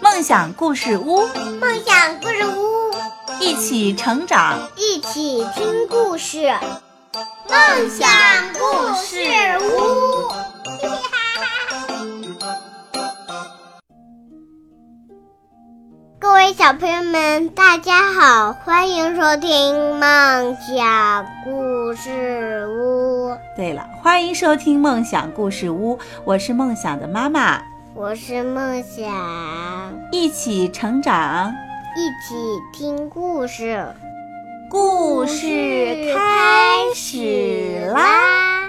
梦想故事屋，梦想故事屋，一起成长，一起听故事。梦想故事屋，各位小朋友们，大家好，欢迎收听梦想故事屋。对了，欢迎收听梦想故事屋，我是梦想的妈妈，我是梦想，一起成长，一起听故事。故事开始啦！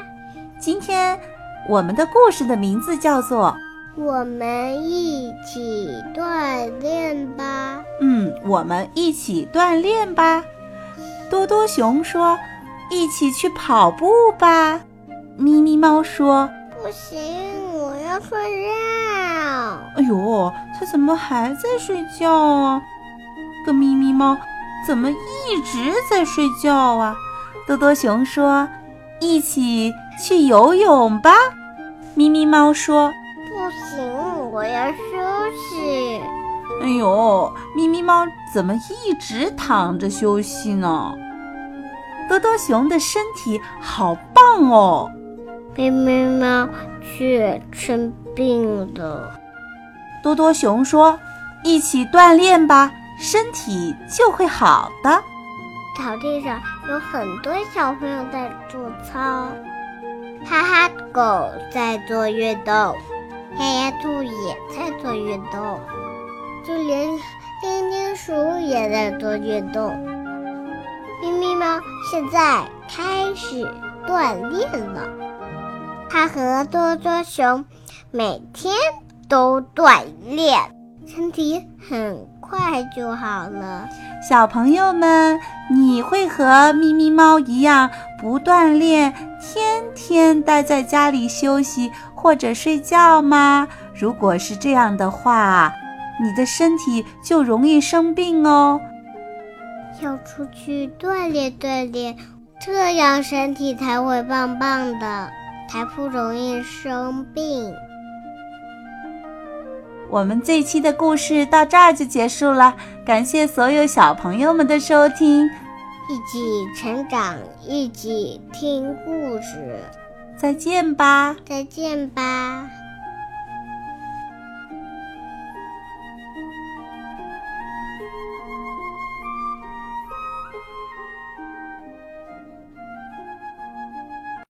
今天我们的故事的名字叫做《我们一起锻炼吧》。嗯，我们一起锻炼吧。多多熊说：“一起去跑步吧。”咪咪猫说：“不行，我要睡觉。”哎呦，它怎么还在睡觉啊？个咪咪猫。怎么一直在睡觉啊？多多熊说：“一起去游泳吧。”咪咪猫说：“不行，我要休息。”哎呦，咪咪猫怎么一直躺着休息呢？多多熊的身体好棒哦，咪咪猫却生病了。多多熊说：“一起锻炼吧。”身体就会好的。草地上有很多小朋友在做操，哈哈狗在做运动，黑鸭兔也在做运动，就连丁丁鼠也在做运动。咪咪猫现在开始锻炼了，它和多多熊每天都锻炼，身体很。快就好了，小朋友们，你会和咪咪猫一样不锻炼，天天待在家里休息或者睡觉吗？如果是这样的话，你的身体就容易生病哦。要出去锻炼锻炼，这样身体才会棒棒的，才不容易生病。我们这期的故事到这儿就结束了，感谢所有小朋友们的收听，一起成长，一起听故事，再见吧，再见吧。